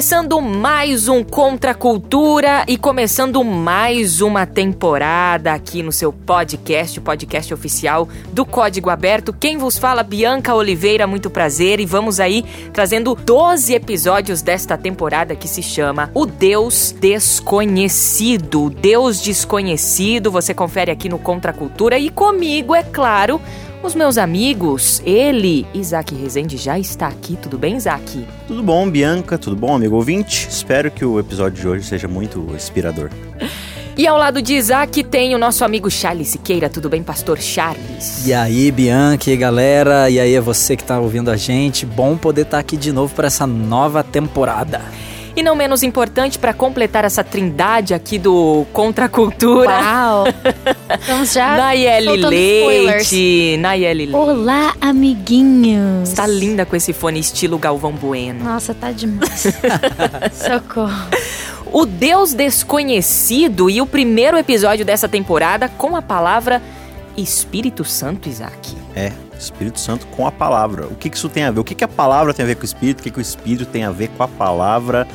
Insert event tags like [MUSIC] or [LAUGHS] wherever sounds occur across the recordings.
Começando mais um Contra Cultura e começando mais uma temporada aqui no seu podcast, o podcast oficial do Código Aberto. Quem vos fala, Bianca Oliveira, muito prazer. E vamos aí trazendo 12 episódios desta temporada que se chama O Deus Desconhecido. Deus Desconhecido, você confere aqui no Contra Cultura e comigo, é claro os meus amigos, ele, Isaac Rezende, já está aqui. Tudo bem, Isaac? Tudo bom, Bianca? Tudo bom, amigo ouvinte? Espero que o episódio de hoje seja muito inspirador. [LAUGHS] E ao lado de Isaac tem o nosso amigo Charles Siqueira. Tudo bem, pastor Charles? E aí, Bianca e galera? E aí, é você que está ouvindo a gente? Bom poder estar tá aqui de novo para essa nova temporada. E não menos importante, para completar essa trindade aqui do Contra a Cultura. Uau! [LAUGHS] Vamos já Nayeli Leite. Nayeli Leite. Olá, amiguinhos. Tá linda com esse fone estilo Galvão Bueno. Nossa, tá demais. [LAUGHS] Socorro. O Deus Desconhecido e o primeiro episódio dessa temporada com a palavra Espírito Santo, Isaac. É, Espírito Santo com a palavra. O que, que isso tem a ver? O que, que a palavra tem a ver com o Espírito? O que, que o Espírito tem a ver com a palavra?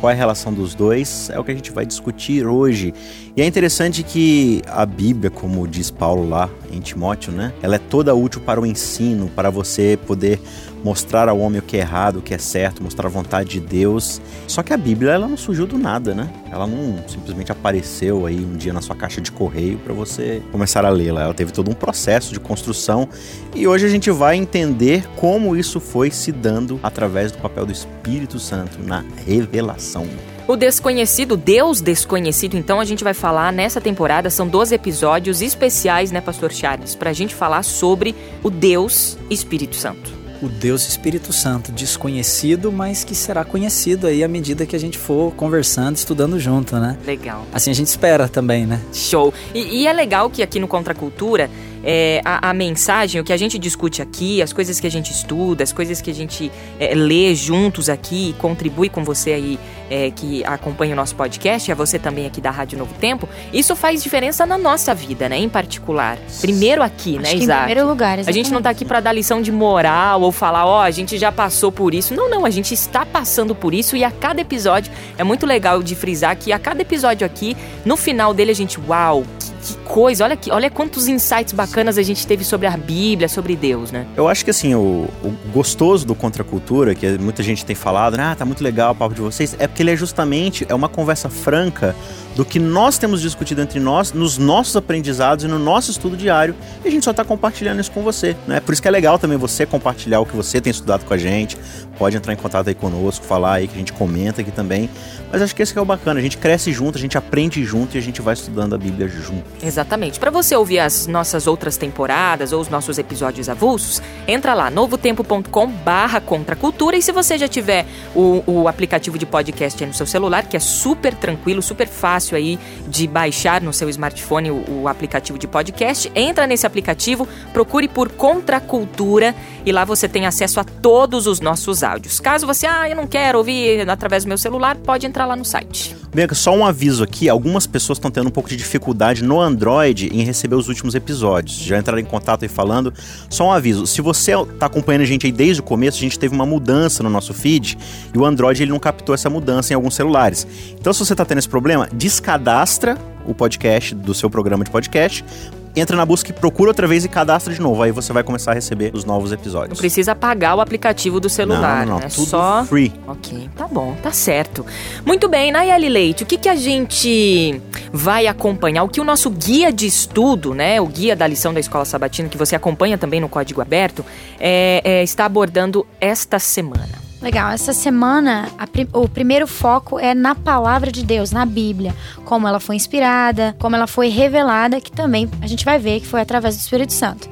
Qual é a relação dos dois? É o que a gente vai discutir hoje. E é interessante que a Bíblia, como diz Paulo lá em Timóteo, né? Ela é toda útil para o ensino, para você poder mostrar ao homem o que é errado, o que é certo, mostrar a vontade de Deus. Só que a Bíblia ela não surgiu do nada, né? Ela não simplesmente apareceu aí um dia na sua caixa de correio para você começar a lê-la. Ela teve todo um processo de construção e hoje a gente vai entender como isso foi se dando através do papel do Espírito Santo na revelação. O desconhecido, Deus desconhecido, então a gente vai falar nessa temporada, são 12 episódios especiais, né, Pastor Charles, para a gente falar sobre o Deus Espírito Santo o Deus Espírito Santo, desconhecido, mas que será conhecido aí à medida que a gente for conversando, estudando junto, né? Legal. Assim a gente espera também, né? Show. E, e é legal que aqui no Contra Cultura é, a, a, mensagem, o que a gente discute aqui, as coisas que a gente estuda, as coisas que a gente é, lê juntos aqui e contribui com você aí é, que acompanha o nosso podcast, é você também aqui da Rádio Novo Tempo, isso faz diferença na nossa vida, né? Em particular. Primeiro aqui, Acho né, Isaac? Em primeiro lugar, exatamente. A gente não tá aqui para dar lição de moral ou falar, ó, oh, a gente já passou por isso. Não, não, a gente está passando por isso e a cada episódio é muito legal de frisar que a cada episódio aqui, no final dele a gente, uau, que coisa, olha, que, olha quantos insights bacanas a gente teve sobre a Bíblia, sobre Deus, né? Eu acho que assim, o, o gostoso do Contracultura, que muita gente tem falado, ah, tá muito legal o papo de vocês, é porque ele é justamente é uma conversa franca do que nós temos discutido entre nós, nos nossos aprendizados e no nosso estudo diário, e a gente só está compartilhando isso com você, né? Por isso que é legal também você compartilhar o que você tem estudado com a gente, pode entrar em contato aí conosco, falar aí que a gente comenta aqui também, mas acho que esse é o bacana, a gente cresce junto, a gente aprende junto e a gente vai estudando a Bíblia junto. Exatamente. Para você ouvir as nossas outras temporadas ou os nossos episódios avulsos, entra lá, novotempo.com barra contracultura e se você já tiver o, o aplicativo de podcast aí no seu celular, que é super tranquilo, super fácil, fácil aí de baixar no seu smartphone o, o aplicativo de podcast. Entra nesse aplicativo, procure por Contracultura e lá você tem acesso a todos os nossos áudios. Caso você, ah, eu não quero ouvir através do meu celular, pode entrar lá no site. Bianca, só um aviso aqui: algumas pessoas estão tendo um pouco de dificuldade no Android em receber os últimos episódios. Já entraram em contato aí falando. Só um aviso: se você está acompanhando a gente aí desde o começo, a gente teve uma mudança no nosso feed e o Android ele não captou essa mudança em alguns celulares. Então, se você está tendo esse problema, descadastra o podcast do seu programa de podcast entra na busca e procura outra vez e cadastra de novo. Aí você vai começar a receber os novos episódios. Não precisa pagar o aplicativo do celular, não, não, não. né? Tudo Só free. Ok, tá bom, tá certo. Muito bem, Nayeli Leite, o que, que a gente vai acompanhar? O que o nosso guia de estudo, né? O guia da lição da Escola Sabatina, que você acompanha também no Código Aberto, é, é, está abordando esta semana. Legal. Essa semana, o primeiro foco é na palavra de Deus, na Bíblia. Como ela foi inspirada, como ela foi revelada, que também a gente vai ver que foi através do Espírito Santo.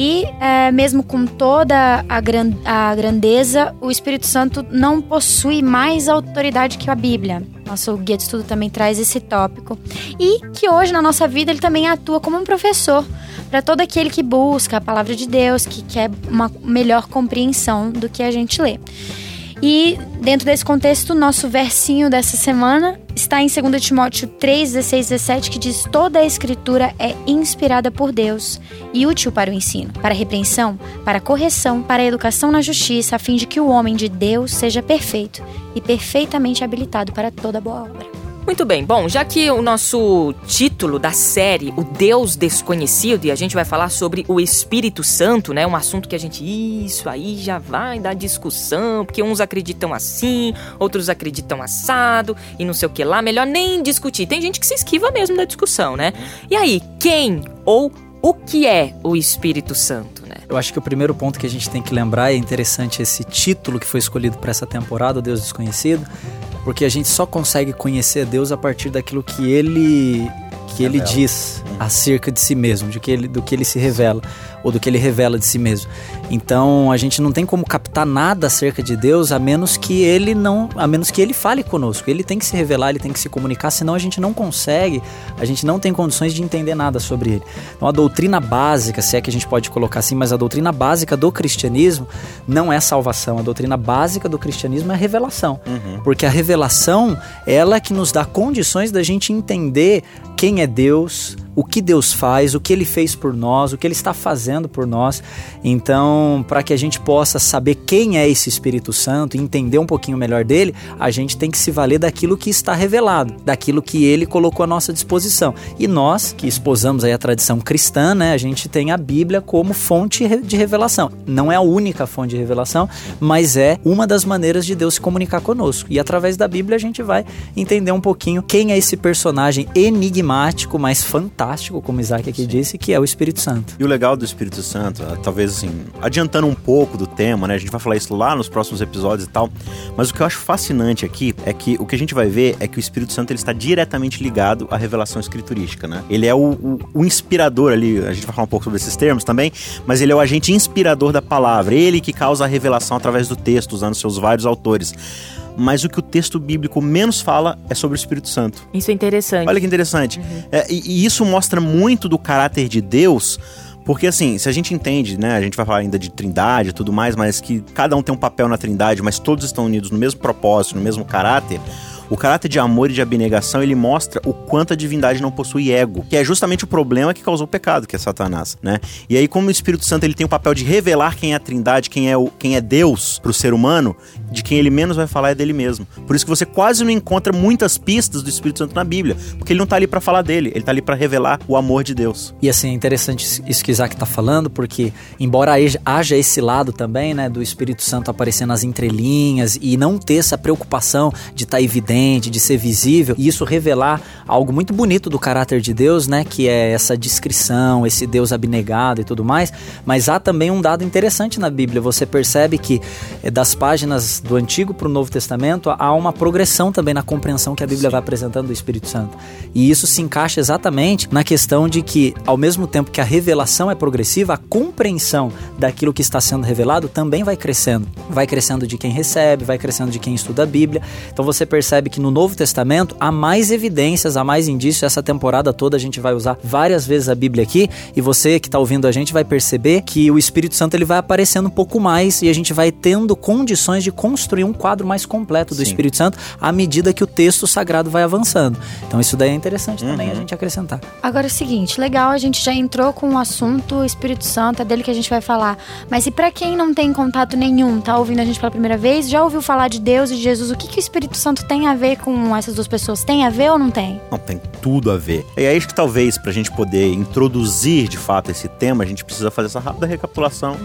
E é, mesmo com toda a, gran- a grandeza, o Espírito Santo não possui mais autoridade que a Bíblia. Nosso guia de estudo também traz esse tópico. E que hoje na nossa vida ele também atua como um professor para todo aquele que busca a palavra de Deus, que quer uma melhor compreensão do que a gente lê. E dentro desse contexto, nosso versinho dessa semana está em 2 Timóteo 3, 16, 17, que diz: Toda a escritura é inspirada por Deus e útil para o ensino, para a repreensão, para a correção, para a educação na justiça, a fim de que o homem de Deus seja perfeito e perfeitamente habilitado para toda boa obra. Muito bem. Bom, já que o nosso título da série, O Deus Desconhecido, e a gente vai falar sobre o Espírito Santo, né? Um assunto que a gente, isso aí já vai dar discussão, porque uns acreditam assim, outros acreditam assado, e não sei o que lá. Melhor nem discutir. Tem gente que se esquiva mesmo da discussão, né? E aí, quem ou o que é o Espírito Santo, né? Eu acho que o primeiro ponto que a gente tem que lembrar é interessante esse título que foi escolhido para essa temporada, o Deus Desconhecido, porque a gente só consegue conhecer Deus a partir daquilo que ele que ele Revela. diz acerca de si mesmo, de que ele, do que ele se revela ou do que ele revela de si mesmo. Então a gente não tem como captar nada acerca de Deus a menos que ele não, a menos que ele fale conosco. Ele tem que se revelar, ele tem que se comunicar, senão a gente não consegue, a gente não tem condições de entender nada sobre ele. Então a doutrina básica, se é que a gente pode colocar assim, mas a doutrina básica do cristianismo não é salvação. A doutrina básica do cristianismo é a revelação. Porque a revelação, ela é que nos dá condições da gente entender quem é Deus, o que Deus faz, o que ele fez por nós, o que ele está fazendo por nós. Então, para que a gente possa saber quem é esse Espírito Santo e entender um pouquinho melhor dele, a gente tem que se valer daquilo que está revelado, daquilo que ele colocou à nossa disposição. E nós, que esposamos aí a tradição cristã, né, a gente tem a Bíblia como fonte de revelação. Não é a única fonte de revelação, mas é uma das maneiras de Deus se comunicar conosco. E através da Bíblia a gente vai entender um pouquinho quem é esse personagem enigmático, mas fantástico, como Isaac aqui disse, que é o Espírito Santo. E o legal do Espírito Santo, ah, talvez assim, adiantando um pouco do tema, né? A gente vai falar isso lá nos próximos episódios e tal. Mas o que eu acho fascinante aqui é que o que a gente vai ver é que o Espírito Santo ele está diretamente ligado à revelação escriturística, né? Ele é o, o- o inspirador ali, a gente vai falar um pouco sobre esses termos também, mas ele é o agente inspirador da palavra, ele que causa a revelação através do texto, usando seus vários autores. Mas o que o texto bíblico menos fala é sobre o Espírito Santo. Isso é interessante. Olha que interessante. É, e, e isso mostra muito do caráter de Deus. Porque assim, se a gente entende, né, a gente vai falar ainda de trindade e tudo mais, mas que cada um tem um papel na trindade, mas todos estão unidos no mesmo propósito, no mesmo caráter, o caráter de amor e de abnegação, ele mostra o quanto a divindade não possui ego, que é justamente o problema que causou o pecado, que é Satanás, né? E aí como o Espírito Santo ele tem o papel de revelar quem é a trindade, quem é, o, quem é Deus pro ser humano, de quem ele menos vai falar é dele mesmo. Por isso que você quase não encontra muitas pistas do Espírito Santo na Bíblia, porque ele não tá ali para falar dele, ele tá ali para revelar o amor de Deus. E assim, é interessante isso que Isaac está falando, porque embora haja- esse lado também, né, do Espírito Santo aparecer nas entrelinhas e não ter essa preocupação de estar evidente, de ser visível, e isso revelar algo muito bonito do caráter de Deus, né, que é essa discrição, esse Deus abnegado e tudo mais, mas há também um dado interessante na Bíblia, você percebe que eh, das páginas do Antigo para o Novo Testamento há uma progressão também na compreensão que a Bíblia vai apresentando do Espírito Santo. E isso se encaixa exatamente na questão de que, ao mesmo tempo que a revelação é progressiva, a compreensão daquilo que está sendo revelado também vai crescendo. Vai crescendo de quem recebe, vai crescendo de quem estuda a Bíblia. Então você percebe que no Novo Testamento há mais evidências, há mais indícios. Essa temporada toda a gente vai usar várias vezes a Bíblia aqui e você que está ouvindo a gente vai perceber que o Espírito Santo ele vai aparecendo um pouco mais e a gente vai tendo condições de construir um quadro mais completo do Sim. Espírito Santo à medida que o texto sagrado vai avançando. Então isso daí é interessante também a Uhum. gente acrescentar. Agora é o seguinte, legal, a gente já entrou com o assunto o Espírito Santo, é dele que a gente vai falar. Mas e pra quem não tem contato nenhum, tá ouvindo a gente pela primeira vez, já ouviu falar de Deus e de Jesus, o que, que o Espírito Santo tem a ver com essas duas pessoas? Tem a ver ou não tem? Não, tem tudo a ver. E aí acho que talvez pra gente poder introduzir de fato esse tema, a gente precisa fazer essa rápida recapitulação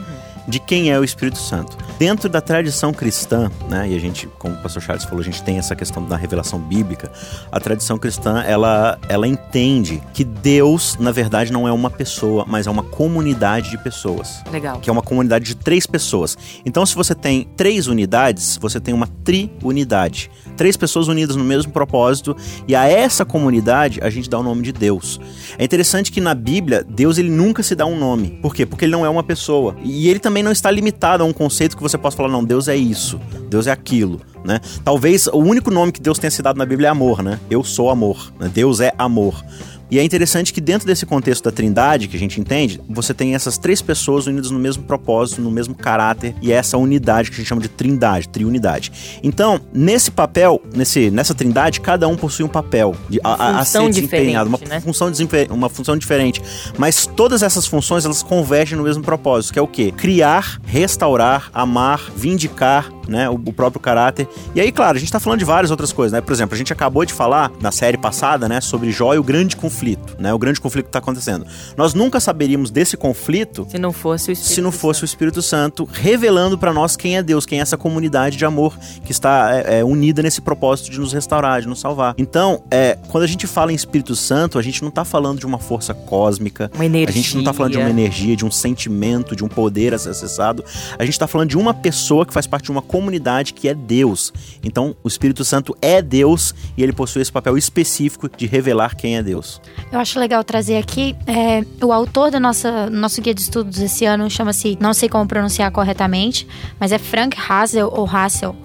de quem é o Espírito Santo. Dentro da tradição cristã, né, e a gente, como o pastor Charles falou, a gente tem essa questão da revelação bíblica, a tradição cristã, ela, ela entende que Deus, na verdade, não é uma pessoa, mas é uma comunidade de pessoas. Legal. Que é uma comunidade de três pessoas. Então, se você tem três unidades, você tem uma triunidade. Três pessoas unidas no mesmo propósito, e a essa comunidade a gente dá o nome de Deus. É interessante que na Bíblia, Deus ele nunca se dá um nome. Por quê? Porque ele não é uma pessoa. E ele também não está limitado a um conceito que você possa falar, não, Deus é isso, Deus é aquilo. Né? Talvez o único nome que Deus tenha dado na Bíblia é amor, né? Eu sou amor. Né? Deus é amor. E é interessante que dentro desse contexto da Trindade, que a gente entende, você tem essas três pessoas unidas no mesmo propósito, no mesmo caráter, e é essa unidade que a gente chama de Trindade, triunidade. Então, nesse papel, nesse, nessa Trindade, cada um possui um papel de, a, a, ser desempenhado, uma né? função uma função diferente. Mas todas essas funções elas convergem no mesmo propósito, que é o quê? Criar, restaurar, amar, vindicar, né, o, o, próprio caráter. E aí, claro, a gente tá falando de várias outras coisas, né? Por exemplo, a gente acabou de falar na série passada, né, sobre Jó e o grande conflito, né? O grande conflito que tá acontecendo. Nós nunca saberíamos desse conflito se não fosse o Espírito se não fosse Santo. o Espírito Santo revelando para nós quem é Deus, quem é essa comunidade de amor que está é, é, unida nesse propósito de nos restaurar, de nos salvar. Então, é, quando a gente fala em Espírito Santo, a gente não tá falando de uma força cósmica, uma energia. a gente não tá falando de uma energia, de um sentimento, de um poder acessado. A gente tá falando de uma pessoa que faz parte de uma comunidade que é Deus. Então, o Espírito Santo é Deus e ele possui esse papel específico de revelar quem é Deus. Eu acho legal trazer aqui é, o autor do nosso, nosso guia de estudos esse ano chama-se, não sei como pronunciar corretamente, mas é Frank Hassel ou Hassel.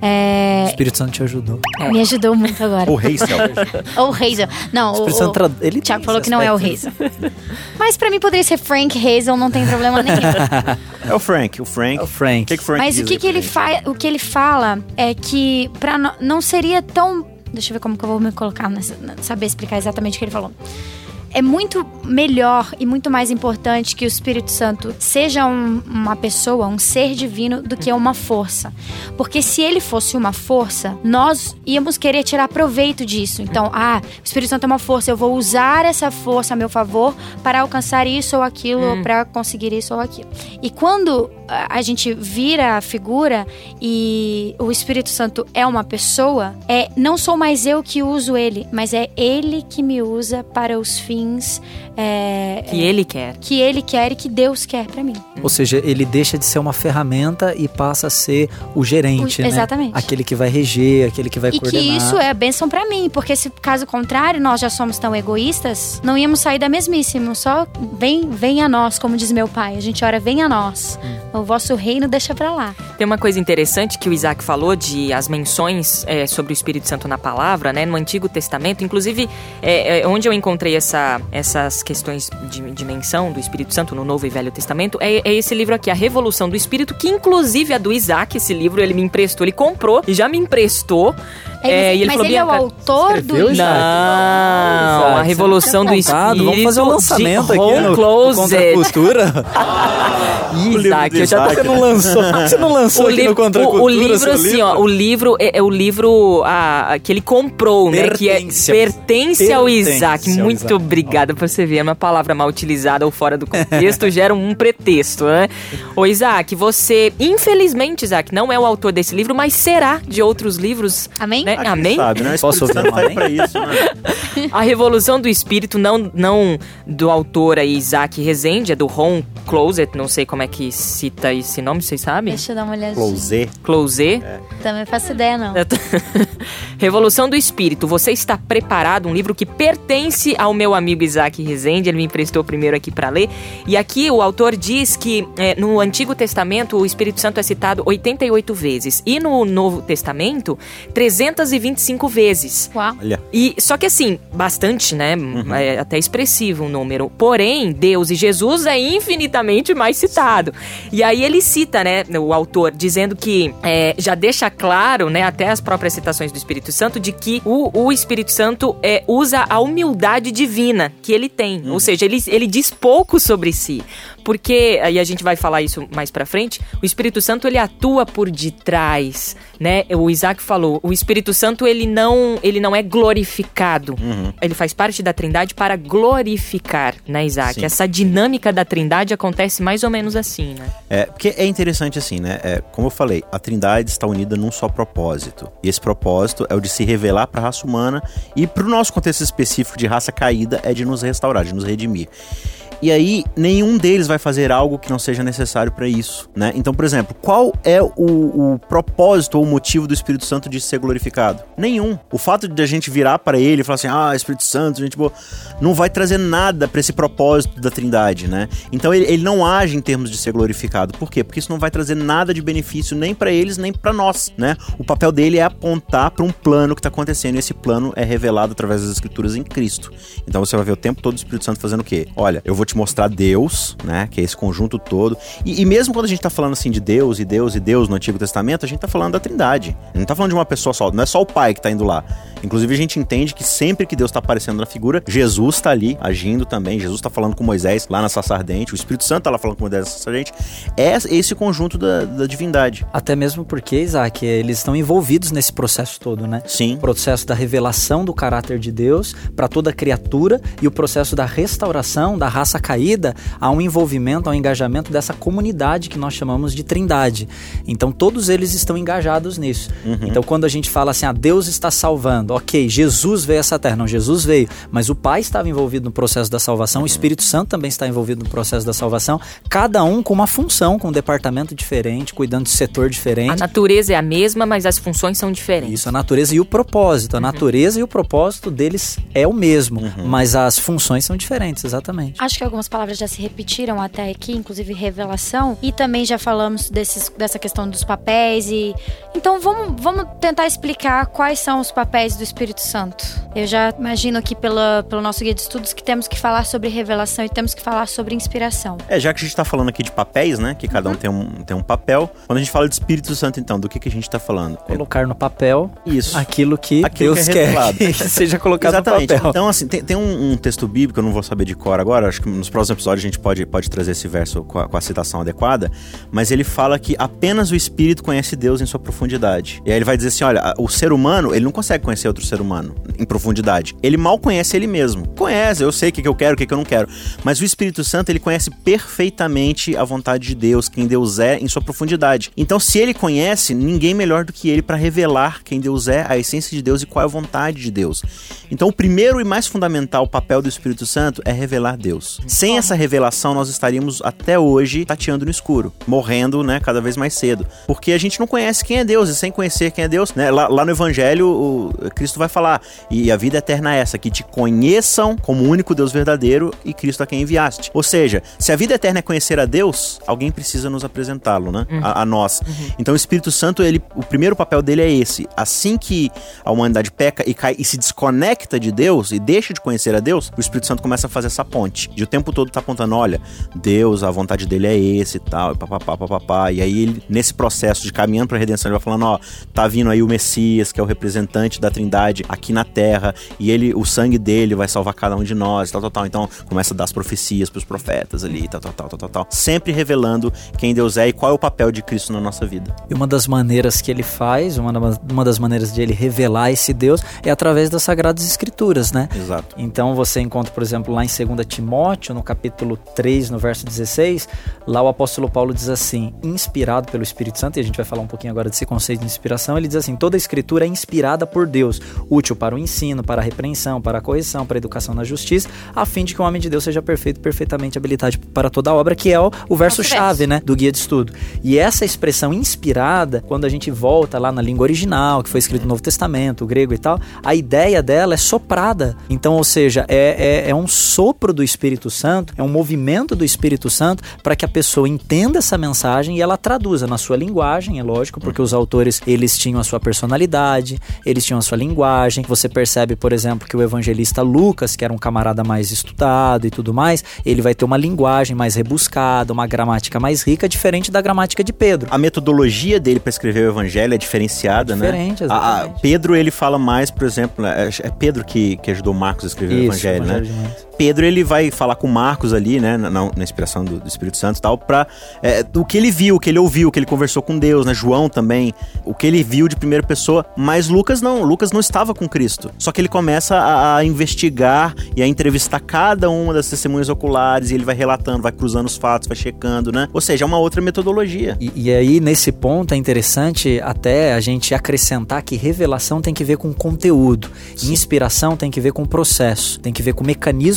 É... O Espírito Santo te ajudou. É. Me ajudou muito agora. [LAUGHS] o Hazel. [LAUGHS] Ou Hazel. Não, o, Espírito Santo, ele Tiago falou que não é o Hazel. Mas pra mim poderia ser Frank Hazel, não tem problema nenhum. [LAUGHS] É o Frank, o Frank. É o Frank. O que, que Frank Mas o que, que ele faz, o que ele fala é que pra no, não seria tão Deixa eu ver como que eu vou me colocar nessa, saber explicar exatamente o que ele falou é muito melhor e muito mais importante que o Espírito Santo seja um, uma pessoa, um ser divino, do que uma força. Porque se ele fosse uma força, nós íamos querer tirar proveito disso. Então, ah, o Espírito Santo é uma força, eu vou usar essa força a meu favor para alcançar isso ou aquilo, hum. para conseguir isso ou aquilo. E quando a gente vira a figura e o Espírito Santo é uma pessoa, é não sou mais eu que uso ele, mas é ele que me usa para os fins things é, que ele quer, que ele quer e que Deus quer para mim. Ou seja, ele deixa de ser uma ferramenta e passa a ser o gerente, o, né? Exatamente. Aquele que vai reger, aquele que vai e coordenar. E que isso é bênção para mim, porque se caso contrário nós já somos tão egoístas, não íamos sair da mesmíssima. Só vem, vem a nós, como diz meu pai. A gente ora vem a nós. Hum o vosso reino deixa para lá. Tem uma coisa interessante que o Isaac falou de as menções é, sobre o Espírito Santo na palavra, né, no Antigo Testamento. Inclusive, é, é, onde eu encontrei essa, essas questões de, menção do Espírito Santo no Novo e Velho Testamento é, é, esse livro aqui, A Revolução do Espírito, que inclusive é do Isaac. Esse livro ele me emprestou, ele comprou e já me emprestou. É, ele, mas falou, ele é o autor do livro? Não, a Revolução do Espírito. Vamos fazer o um lançamento aqui no, Closet. no Cultura. [LAUGHS] Isaac, eu já tô... Você não lançou, você não lançou o aqui no Contra o, o livro, assim, livro? ó, o livro é, é o livro a, a, que ele comprou, né? Que é, pertence ao Isaac. Ao Muito Isaac. obrigada por você ver. É uma palavra mal utilizada ou fora do contexto [LAUGHS] gera um pretexto, né? Ô, Isaac, você, infelizmente, Isaac, não é o autor desse livro, mas será de outros livros. Amém? Né? Amém? Sabe, né? Posso ouvir um amém? Pra isso, né? A Revolução do Espírito, não, não do autor aí, Isaac Rezende, é do Ron Closet, não sei como é que cita esse nome, vocês sabem? Deixa eu dar uma olhadinha. Closet. Closet. É. Também faço ideia, não. [LAUGHS] Revolução do Espírito. Você está preparado? Um livro que pertence ao meu amigo Isaac Rezende. Ele me emprestou primeiro aqui para ler. E aqui o autor diz que é, no Antigo Testamento o Espírito Santo é citado 88 vezes. E no Novo Testamento, 325 vezes. Uau. Olha. E, só que assim, bastante, né? Uhum. É até expressivo o número. Porém, Deus e Jesus é infinitamente mais citado. E aí ele cita, né, o autor, dizendo que é, já deixa claro, né, até as próprias citações do Espírito Santo, de que o, o Espírito Santo é, usa a humildade divina que ele tem. Uhum. Ou seja, ele, ele diz pouco sobre si porque aí a gente vai falar isso mais para frente, o Espírito Santo ele atua por detrás, né? O Isaac falou, o Espírito Santo ele não, ele não é glorificado. Uhum. Ele faz parte da Trindade para glorificar, né, Isaac? Sim. Essa dinâmica da Trindade acontece mais ou menos assim, né? É, porque é interessante assim, né? É, como eu falei, a Trindade está unida num só propósito. E esse propósito é o de se revelar para a raça humana e para o nosso contexto específico de raça caída é de nos restaurar, de nos redimir. E aí, nenhum deles vai fazer algo que não seja necessário para isso, né? Então, por exemplo, qual é o, o, propósito ou o motivo do Espírito Santo de ser glorificado? Nenhum. O fato de a gente virar para ele e falar assim, ah, Espírito Santo, gente boa, não vai trazer nada para esse propósito da Trindade, né? Então, ele, ele não age em termos de ser glorificado. Por quê? Porque isso não vai trazer nada de benefício nem para eles, nem para nós, né? O papel dele é apontar para um plano que está acontecendo e esse plano é revelado através das Escrituras em Cristo. Então, você vai ver o tempo todo o Espírito Santo fazendo o quê? Olha, eu vou te mostrar Deus, né? Que é esse conjunto todo. E, e, mesmo quando a gente tá falando assim de Deus e Deus e Deus no Antigo Testamento, a gente tá falando da Trindade. Não tá falando de uma pessoa só, não é só o Pai que tá indo lá. Inclusive a gente entende que sempre que Deus tá aparecendo na figura, Jesus tá ali agindo também. Jesus tá falando com Moisés lá na Saça Ardente, o Espírito Santo tá lá falando com Moisés na Saça Ardente. É esse conjunto da, da divindade. Até mesmo porque, Isaac, eles estão envolvidos nesse processo todo, né? Sim. O processo da revelação do caráter de Deus para toda criatura e o processo da restauração da raça caída vida a um envolvimento, ao um engajamento dessa comunidade que nós chamamos de Trindade. Então todos eles estão engajados nisso. Uhum. Então quando a gente fala assim, ah, Deus está salvando, ok, Jesus veio a essa terra, não, Jesus veio, mas o Pai estava envolvido no processo da salvação, uhum. o Espírito Santo também está envolvido no processo da salvação, cada um com uma função, com um departamento diferente, cuidando de setor diferente. A natureza é a mesma, mas as funções são diferentes. Isso, a natureza e o propósito. A uhum. natureza e o propósito deles é o mesmo, uhum. mas as funções são diferentes, exatamente. Acho que algumas palavras já se repetiram até aqui, inclusive revelação, e também já falamos desses, dessa questão dos papéis e então vamos, vamos tentar explicar quais são os papéis do Espírito Santo. Eu já imagino aqui pela, pelo nosso guia de estudos que temos que falar sobre revelação e temos que falar sobre inspiração. É, já que a gente está falando aqui de papéis, né, que cada uhum. um tem um tem um papel. Quando a gente fala de Espírito Santo, então, do que que a gente está falando? Colocar no papel isso aquilo que aquilo Deus que é quer [LAUGHS] que seja colocado Exatamente. no papel. Então, assim, tem, tem um, um texto bíblico, eu não vou saber de cor agora, acho que nos próximos episódios a gente pode, pode trazer esse verso com a, com a, citação adequada, mas ele fala que apenas o Espírito conhece Deus em sua profundidade. E aí ele vai dizer assim: olha, o ser humano, ele não consegue conhecer outro ser humano em profundidade. Ele mal conhece ele mesmo. Conhece, eu sei o que, que eu quero, o que, que eu não quero. Mas o Espírito Santo, ele conhece perfeitamente a vontade de Deus, quem Deus é em sua profundidade. Então, se ele conhece, ninguém melhor do que ele para revelar quem Deus é, a essência de Deus e qual é a vontade de Deus. Então, o primeiro e mais fundamental papel do Espírito Santo é revelar Deus. Sem essa revelação, nós estaríamos até hoje tateando no escuro, morrendo, né, cada vez mais cedo. Porque a gente não conhece quem é Deus, e sem conhecer quem é Deus, né, lá, lá no Evangelho, o Cristo vai falar, e a vida eterna é essa, que te conheçam como o único Deus verdadeiro e Cristo a quem enviaste. Ou seja, se a vida eterna é conhecer a Deus, alguém precisa nos apresentá-lo, né, uhum. a, a, nós. Uhum. Então o Espírito Santo, ele, o primeiro papel dele é esse. Assim que a humanidade peca e cai e se desconecta de Deus e deixa de conhecer a Deus, o Espírito Santo começa a fazer essa ponte. De o tempo todo tá apontando olha, Deus, a vontade dele é esse e tal, e papapá, papapá. E aí ele, nesse processo de caminhando para a redenção, ele vai falando, ó, tá vindo aí o Messias, que é o representante da Trindade aqui na Terra, e ele, o sangue dele vai salvar cada um de nós, tal, tal, tal. Então começa a dar as profecias para os profetas ali, tal, tal, tal, tal, tal, tal. Sempre revelando quem Deus é e qual é o papel de Cristo na nossa vida. E uma das maneiras que ele faz, uma, uma das maneiras de ele revelar esse Deus é através das Sagradas Escrituras, né? Exato. Então você encontra, por exemplo, lá em 2 Timóteo, no capítulo 3, no verso 16, lá o apóstolo Paulo diz assim, inspirado pelo Espírito Santo, e a gente vai falar um pouquinho agora desse conceito de inspiração, ele diz assim: toda a escritura é inspirada por Deus, útil para o ensino, para a repreensão, para a correção, para a educação na justiça, a fim de que o homem de Deus seja perfeito, perfeitamente habilitado para toda a obra, que é o, o verso-chave, né, do guia de estudo. E essa expressão inspirada, quando a gente volta lá na língua original, que foi escrito no Novo Testamento, o grego e tal, a ideia dela é soprada. Então, ou seja, é, é, é um sopro do Espírito Santo, é um movimento do Espírito Santo para que a pessoa entenda essa mensagem e ela traduza na sua linguagem, é lógico, porque os autores eles tinham a sua personalidade, eles tinham a sua linguagem. Você percebe, por exemplo, que o evangelista Lucas, que era um camarada mais estudado e tudo mais, ele vai ter uma linguagem mais rebuscada, uma gramática mais rica, diferente da gramática de Pedro. A metodologia dele para escrever o evangelho é diferenciada, é diferente, né? Exatamente. A, Pedro ele fala mais, por exemplo, é, é Pedro que, que ajudou Marcos a escrever Isso, o evangelho, o evangelho né? Pedro ele vai falar com Marcos ali, né, na, na inspiração do, do, Espírito Santo e tal, pra é, o que ele viu, o que ele ouviu, o que ele conversou com Deus, né? João também, o que ele viu de primeira pessoa. Mas Lucas não, Lucas não estava com Cristo. Só que ele começa a, a investigar e a entrevistar cada uma das testemunhas oculares e ele vai relatando, vai cruzando os fatos, vai checando, né? Ou seja, é uma outra metodologia. E, e aí, nesse ponto, é interessante até a gente acrescentar que revelação tem que ver com conteúdo, inspiração tem que ver com processo, tem que ver com o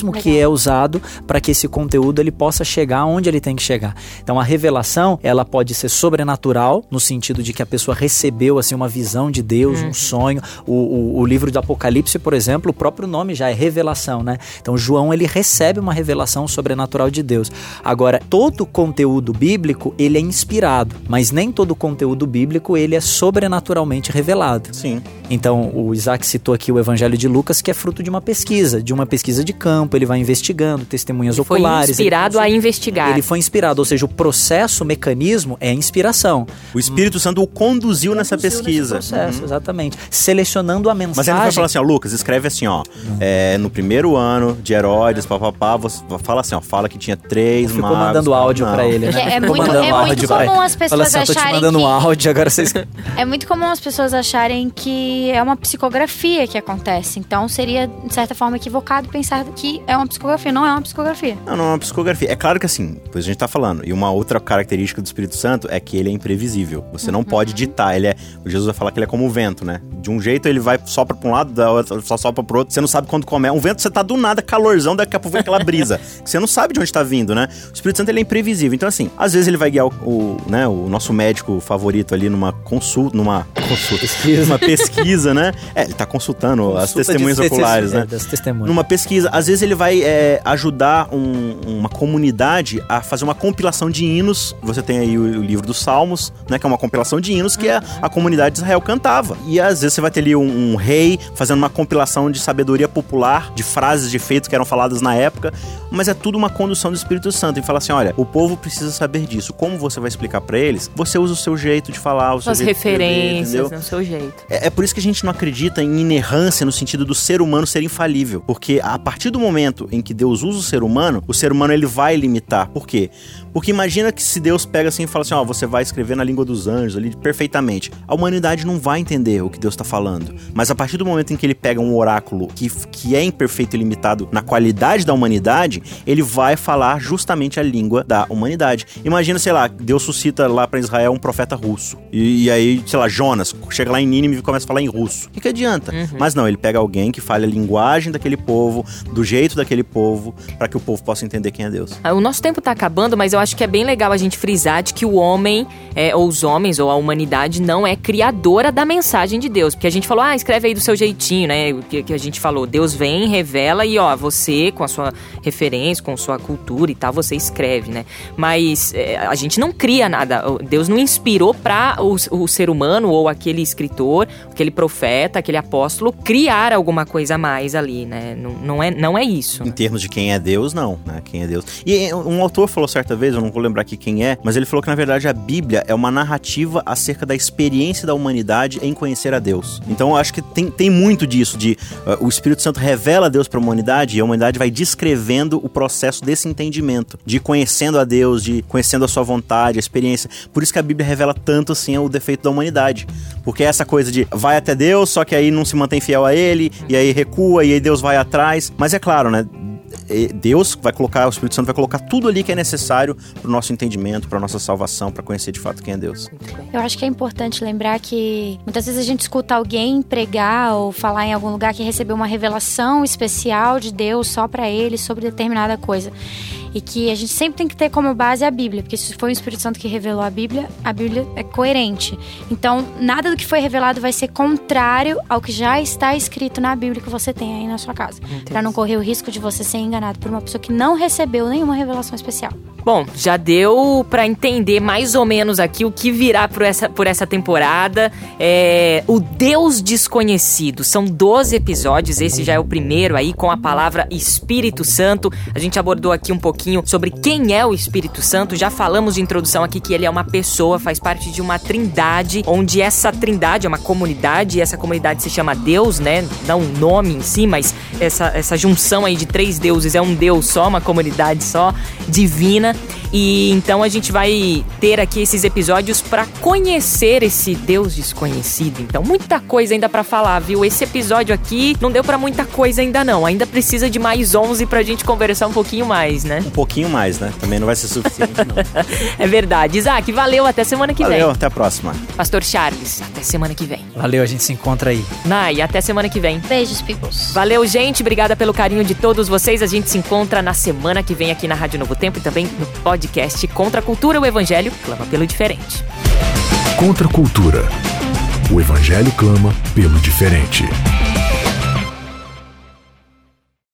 mecanismo Legal. que é usado para que esse conteúdo ele possa chegar onde ele tem que chegar. Então, a revelação, ela pode ser sobrenatural, no sentido de que a pessoa recebeu assim uma visão de Deus, um sonho. O, o, o livro do Apocalipse, por exemplo, o próprio nome já é revelação, né? Então, João, ele recebe uma revelação sobrenatural de Deus. Agora, todo conteúdo bíblico, ele é inspirado, mas nem todo conteúdo bíblico, ele é sobrenaturalmente revelado. Sim. Então, o Isaac citou aqui o Evangelho de Lucas, que é fruto de uma pesquisa, de uma pesquisa de campo, ele vai investigando, testemunhas ele oculares. Foi inspirado a investigar. Ele foi inspirado, ou seja, o processo, o mecanismo é inspiração. O Espírito Santo o conduziu, nessa pesquisa. Nesse processo, uhum. exatamente. Selecionando a mensagem. Mas ele vai falar assim, ó, Lucas, escreve assim, ó, uhum. é, no primeiro ano de Herodes, papapá, você fala assim, ó, fala que tinha três Ficou magos. mandando áudio para ele, né? É, é muito, é muito comum as pessoas assim, acharem te mandando que... um áudio, agora vocês... É muito comum as pessoas acharem que é uma psicografia que acontece. Então seria, de certa forma, equivocado pensar que é uma psicografia. Não é uma psicografia. Não, não é uma psicografia. É claro que assim, pois a gente tá falando. E uma outra característica do Espírito Santo é que ele é imprevisível. Você não uhum. pode ditar. Ele é. O Jesus vai falar que ele é como o vento, né? De um jeito ele vai sopra pra um lado, da outra, só sopra pro outro. Você não sabe quando começa. Um vento, você tá do nada, calorzão, daqui a pouco vem aquela brisa. que [LAUGHS] você não sabe de onde tá vindo, né? O Espírito Santo ele é imprevisível. Então, assim, às vezes ele vai guiar o, o né, o nosso médico favorito ali numa consulta, numa consulta, pesquisa. numa pesquisa, né? É, ele tá consultando Consulta as testemunhas oculares, né? Das testemunhas. Numa pesquisa. Às vezes ele vai é, ajudar um, uma comunidade a fazer uma compilação de hinos. Você tem aí o, o, livro dos Salmos, né? Que é uma compilação de hinos que a, a comunidade de Israel cantava. E às vezes você vai ter ali um, um rei fazendo uma compilação de sabedoria popular, de frases de efeito que eram faladas na época. Mas é tudo uma condução do Espírito Santo. E fala assim: olha, o povo precisa saber disso. Como você vai explicar para eles? Você usa o seu jeito de falar, o seu As referências, escrever, no seu jeito. É, é por isso que a gente não acredita em inerrância no sentido do ser humano ser infalível. Porque a partir do momento em que Deus usa o ser humano, o ser humano ele vai limitar. Por quê? Porque imagina que se Deus pega assim e fala assim, ó, você vai escrever na língua dos anjos ali perfeitamente. A humanidade não vai entender o que Deus está falando. Mas a partir do momento em que ele pega um oráculo que, que é imperfeito e limitado na qualidade da humanidade, ele vai falar justamente a língua da humanidade. Imagina, sei lá, Deus suscita lá para Israel um profeta russo. E, e, aí, sei lá, Jonas chega lá em Nínive e começa a falar em russo. O que, que adianta? Uhum. Mas não, ele pega alguém que fale a linguagem daquele povo, do jeito daquele povo, para que o povo possa entender quem é Deus. Ah, o nosso tempo tá acabando, mas eu acho que é bem legal a gente frisar de que o homem, é, ou os homens, ou a humanidade, não é criadora da mensagem de Deus. Porque a gente falou, ah, escreve aí do seu jeitinho, né? O que, que a gente falou, Deus vem, revela e, ó, você, com a sua referência, com sua cultura e tal, você escreve, né? Mas é, a gente não cria nada. Deus não inspirou para o, o ser humano ou aquele escritor, aquele profeta, aquele apóstolo criar alguma coisa a mais ali, né? Não, não, é, não é isso. Em termos de quem é Deus, não, né? Quem é Deus. E um autor falou certa vez, eu não vou lembrar aqui quem é, mas ele falou que na verdade a Bíblia é uma narrativa acerca da experiência da humanidade em conhecer a Deus. Então eu acho que tem, tem muito disso, de uh, o Espírito Santo revela Deus para a humanidade e a humanidade vai descrevendo o processo desse entendimento, de conhecendo a Deus, de conhecendo a sua vontade, a experiência. Por isso que a Bíblia revela tanto assim o defeito da humanidade. Porque é essa coisa de vai até Deus, só que aí não se mantém fiel a ele, e aí recua, e aí Deus vai atrás. Mas é claro, né? Deus vai colocar, o Espírito Santo vai colocar tudo ali que é necessário para o nosso entendimento, para nossa salvação, para conhecer de fato quem é Deus. Eu acho que é importante lembrar que muitas vezes a gente escuta alguém pregar ou falar em algum lugar que recebeu uma revelação especial de Deus só para ele sobre determinada coisa e que a gente sempre tem que ter como base a Bíblia, porque se foi o Espírito Santo que revelou a Bíblia, a Bíblia é coerente. Então, nada do que foi revelado vai ser contrário ao que já está escrito na Bíblia que você tem aí na sua casa, para não correr o risco de você ser enganado por uma pessoa que não recebeu nenhuma revelação especial. Bom, já deu para entender mais ou menos aqui o que virá por essa, por essa temporada. É, o Deus Desconhecido. São 12 episódios, esse já é o primeiro aí com a palavra Espírito Santo. A gente abordou aqui um pouquinho pouquinho sobre quem é o Espírito Santo. Já falamos de introdução aqui que ele é uma pessoa, faz parte de uma trindade, onde essa trindade é uma comunidade, e essa comunidade se chama Deus, né? Não o nome em si, mas essa, essa junção aí de três deuses é um Deus só, uma comunidade só, divina. E então a gente vai ter aqui esses episódios para conhecer esse Deus desconhecido. Então, muita coisa ainda para falar, viu? Esse episódio aqui não deu para muita coisa ainda não. Ainda precisa de mais 11 pra gente conversar um pouquinho mais, né? Um pouquinho mais, né? Também não vai ser suficiente, não. [LAUGHS] é verdade. Isaac, valeu. Até semana que valeu, vem. Valeu, até a próxima. Pastor Charles, até semana que vem. Valeu, a gente se encontra aí. Nai, até semana que vem. Beijos, peoples. Valeu, gente. Obrigada pelo carinho de todos vocês. A gente se encontra na semana que vem aqui na Rádio Novo Tempo e também no podcast Contra a Cultura, o Evangelho clama pelo diferente. Contra a cultura. O Evangelho clama pelo diferente.